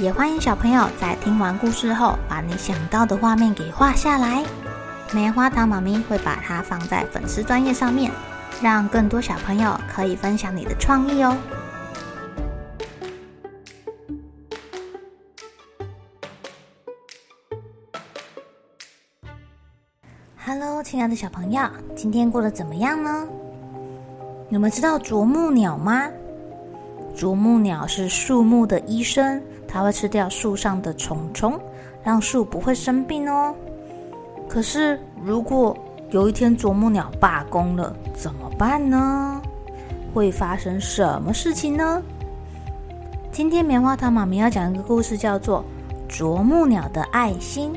也欢迎小朋友在听完故事后，把你想到的画面给画下来。棉花糖妈咪会把它放在粉丝专页上面，让更多小朋友可以分享你的创意哦。Hello，亲爱的小朋友，今天过得怎么样呢？你们知道啄木鸟吗？啄木鸟是树木的医生。它会吃掉树上的虫虫，让树不会生病哦。可是，如果有一天啄木鸟罢工了，怎么办呢？会发生什么事情呢？今天棉花糖妈咪要讲一个故事，叫做《啄木鸟的爱心》。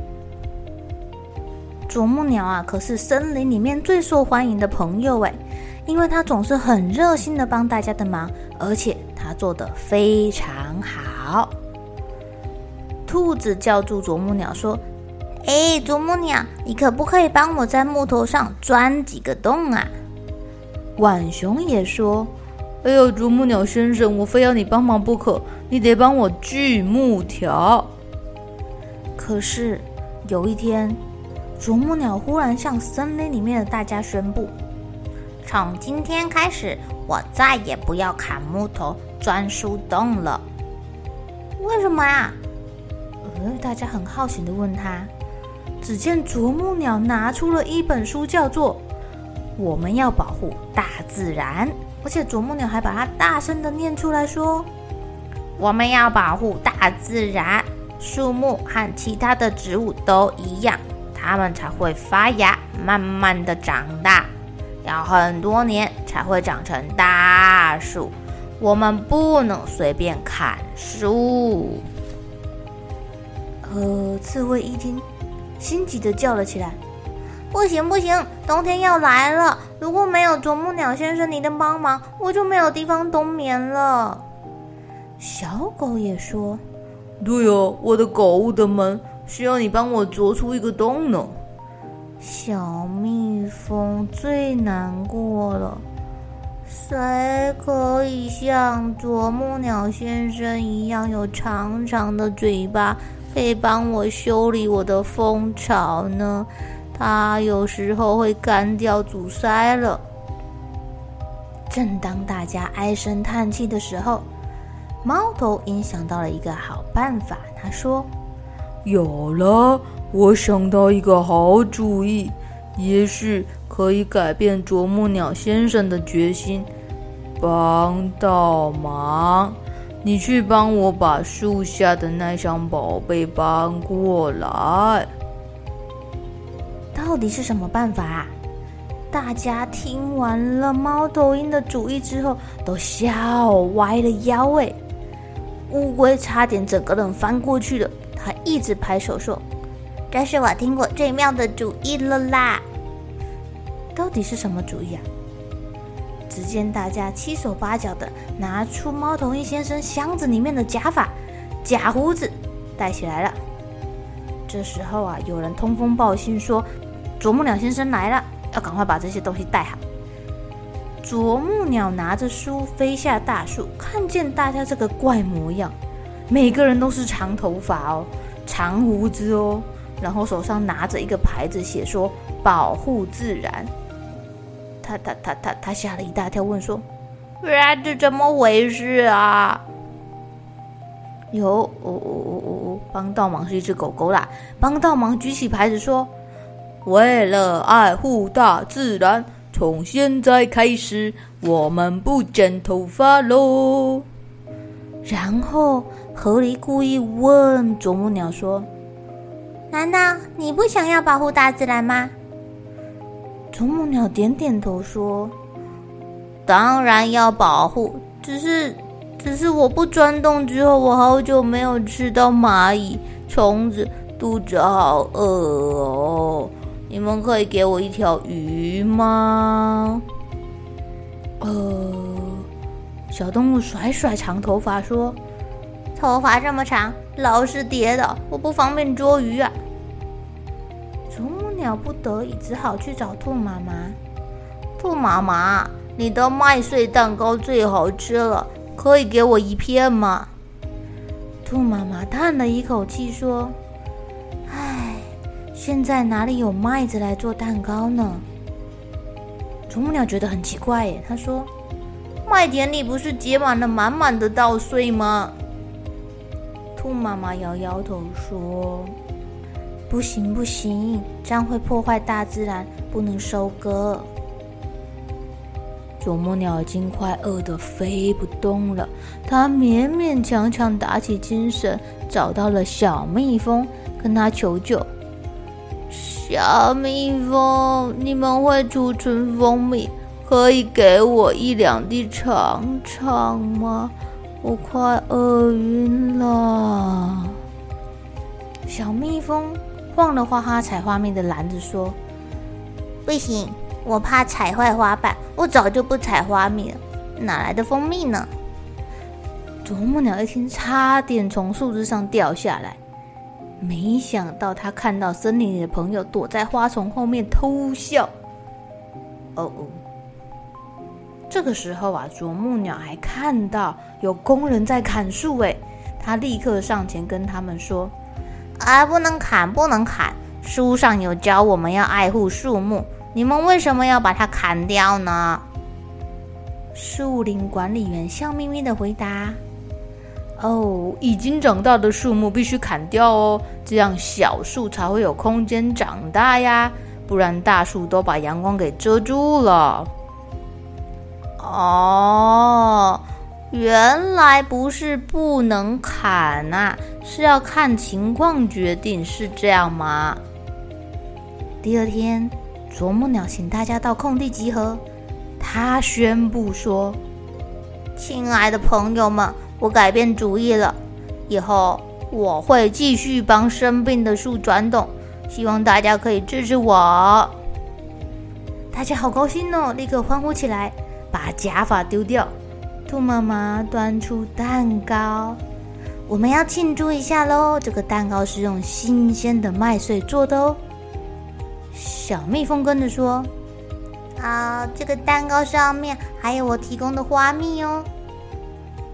啄木鸟啊，可是森林里面最受欢迎的朋友诶，因为它总是很热心的帮大家的忙，而且它做得非常好。兔子叫住啄木鸟说：“哎，啄木鸟，你可不可以帮我在木头上钻几个洞啊？”浣熊也说：“哎呦，啄木鸟先生，我非要你帮忙不可，你得帮我锯木条。”可是有一天，啄木鸟忽然向森林里面的大家宣布：“从今天开始，我再也不要砍木头、钻树洞了。”为什么大家很好奇的问他，只见啄木鸟拿出了一本书，叫做《我们要保护大自然》，而且啄木鸟还把它大声的念出来说：“我们要保护大自然，树木和其他的植物都一样，它们才会发芽，慢慢的长大，要很多年才会长成大树。我们不能随便砍树。”呃，刺猬一听，心急的叫了起来：“不行不行，冬天要来了，如果没有啄木鸟先生你的帮忙，我就没有地方冬眠了。”小狗也说：“对哦，我的狗屋的门需要你帮我啄出一个洞呢。”小蜜蜂最难过了，谁可以像啄木鸟先生一样有长长的嘴巴？可以帮我修理我的蜂巢呢？它有时候会干掉、阻塞了。正当大家唉声叹气的时候，猫头鹰想到了一个好办法。他说：“有了，我想到一个好主意，也许可以改变啄木鸟先生的决心，帮倒忙。”你去帮我把树下的那箱宝贝搬过来。到底是什么办法啊？大家听完了猫头鹰的主意之后，都笑歪了腰。哎，乌龟差点整个人翻过去了。他一直拍手说：“这是我听过最妙的主意了啦！”到底是什么主意啊？只见大家七手八脚的拿出猫头鹰先生箱子里面的假发、假胡子，戴起来了。这时候啊，有人通风报信说，啄木鸟先生来了，要赶快把这些东西带好。啄木鸟拿着书飞下大树，看见大家这个怪模样，每个人都是长头发哦，长胡子哦，然后手上拿着一个牌子，写说保护自然。他他他他他吓了一大跳，问说：“啊，这怎么回事啊？”有哦哦哦哦哦，帮倒忙是一只狗狗啦。帮倒忙举起牌子说：“为了爱护大自然，从现在开始，我们不剪头发喽。”然后河狸故意问啄木鸟说：“难道你不想要保护大自然吗？”啄木鸟点点头说：“当然要保护，只是，只是我不钻洞之后，我好久没有吃到蚂蚁、虫子，肚子好饿哦。你们可以给我一条鱼吗？呃，小动物甩甩长头发说：“头发这么长，老是跌倒，我不方便捉鱼啊。”啄木鸟不得已只好去找兔妈妈。兔妈妈，你的麦穗蛋糕最好吃了，可以给我一片吗？兔妈妈叹了一口气说。唉现在哪里有麦子来做蛋糕呢？啄木鸟觉得很奇怪耶。他说：“麦田里不是结满了满满的稻穗吗？”兔妈妈摇摇头说：“不行不行，这样会破坏大自然，不能收割。”啄木鸟已经快饿得飞不动了，它勉勉强强打起精神，找到了小蜜蜂，跟它求救。小蜜蜂，你们会储存蜂蜜，可以给我一两滴尝尝吗？我快饿晕了。小蜜蜂晃了晃它采花蜜的篮子，说：“不行，我怕踩坏花瓣，我早就不采花蜜了，哪来的蜂蜜呢？”啄木鸟一听，差点从树枝上掉下来。没想到他看到森林里的朋友躲在花丛后面偷笑。哦哦，这个时候啊，啄木鸟还看到有工人在砍树，哎，他立刻上前跟他们说：“啊，不能砍，不能砍！书上有教我们要爱护树木，你们为什么要把它砍掉呢？”树林管理员笑眯眯的回答。哦，已经长大的树木必须砍掉哦，这样小树才会有空间长大呀，不然大树都把阳光给遮住了。哦，原来不是不能砍啊，是要看情况决定，是这样吗？第二天，啄木鸟请大家到空地集合，他宣布说：“亲爱的朋友们。”我改变主意了，以后我会继续帮生病的树转动，希望大家可以支持我。大家好高兴哦，立刻欢呼起来，把假发丢掉。兔妈妈端出蛋糕，我们要庆祝一下喽！这个蛋糕是用新鲜的麦穗做的哦。小蜜蜂跟着说：“啊，这个蛋糕上面还有我提供的花蜜哦。”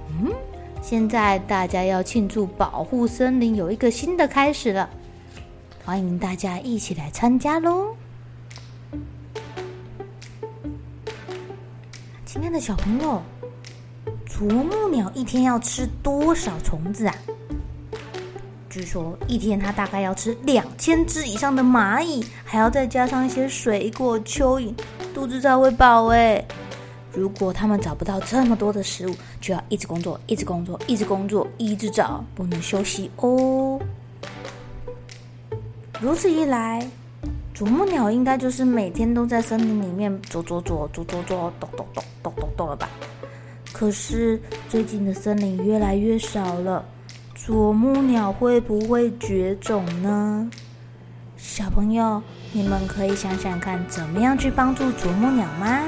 嗯。现在大家要庆祝保护森林有一个新的开始了，欢迎大家一起来参加喽！亲爱的小朋友，啄木鸟一天要吃多少虫子啊？据说一天它大概要吃两千只以上的蚂蚁，还要再加上一些水果、蚯蚓，肚子才会饱哎。如果他们找不到这么多的食物，就要一直工作，一直工作，一直工作，一直找，不能休息哦。如此一来，啄木鸟应该就是每天都在森林里面啄啄啄啄啄啄，咚咚咚咚咚咚了吧？可是最近的森林越来越少了，啄木鸟会不会绝种呢？小朋友，你们可以想想看，怎么样去帮助啄木鸟吗？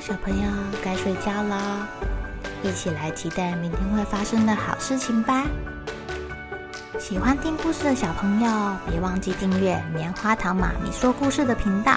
小朋友该睡觉了，一起来期待明天会发生的好事情吧！喜欢听故事的小朋友，别忘记订阅棉花糖妈咪说故事的频道。